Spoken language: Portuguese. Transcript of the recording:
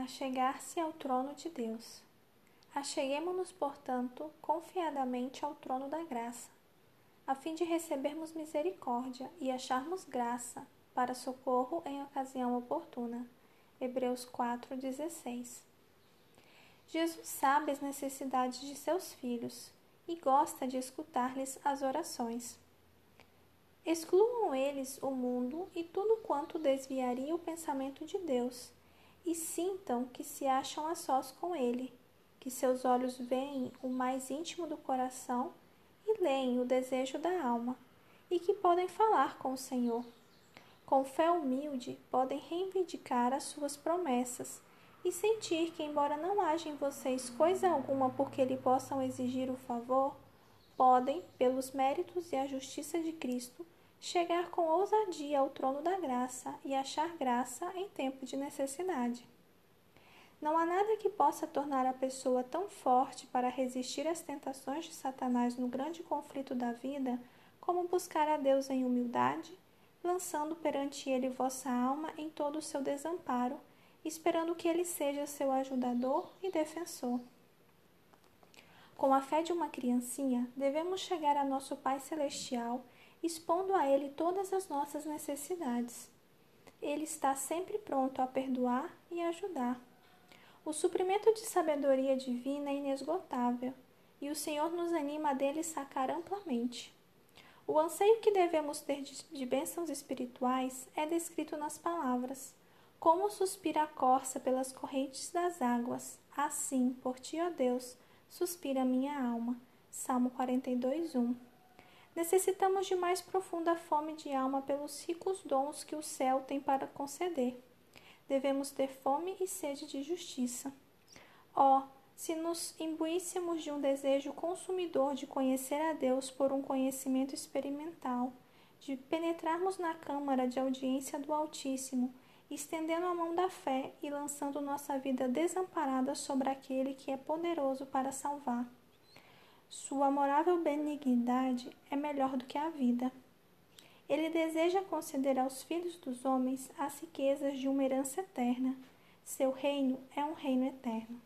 a chegar-se ao trono de Deus. Acheguemo-nos, portanto, confiadamente ao trono da graça, a fim de recebermos misericórdia e acharmos graça para socorro em ocasião oportuna. Hebreus 4:16. Jesus sabe as necessidades de seus filhos e gosta de escutar-lhes as orações. Excluam eles o mundo e tudo quanto desviaria o pensamento de Deus, e sintam que se acham a sós com Ele, que seus olhos veem o mais íntimo do coração e leem o desejo da alma, e que podem falar com o Senhor. Com fé humilde, podem reivindicar as suas promessas e sentir que, embora não haja em vocês coisa alguma por que lhe possam exigir o favor, podem, pelos méritos e a justiça de Cristo, chegar com ousadia ao trono da graça e achar graça em tempo de necessidade. Não há nada que possa tornar a pessoa tão forte para resistir às tentações de Satanás no grande conflito da vida como buscar a Deus em humildade, lançando perante ele vossa alma em todo o seu desamparo, esperando que ele seja seu ajudador e defensor. Com a fé de uma criancinha, devemos chegar a nosso Pai Celestial, expondo a Ele todas as nossas necessidades. Ele está sempre pronto a perdoar e ajudar. O suprimento de sabedoria divina é inesgotável, e o Senhor nos anima a dele sacar amplamente. O anseio que devemos ter de bênçãos espirituais é descrito nas palavras. Como suspira a corça pelas correntes das águas, assim, por ti, ó Deus, suspira minha alma. Salmo 42, 1. Necessitamos de mais profunda fome de alma pelos ricos dons que o céu tem para conceder. Devemos ter fome e sede de justiça. Oh, se nos imbuíssemos de um desejo consumidor de conhecer a Deus por um conhecimento experimental, de penetrarmos na câmara de audiência do Altíssimo, estendendo a mão da fé e lançando nossa vida desamparada sobre aquele que é poderoso para salvar. Sua amorável benignidade é melhor do que a vida. Ele deseja conceder aos filhos dos homens as riquezas de uma herança eterna. Seu reino é um reino eterno.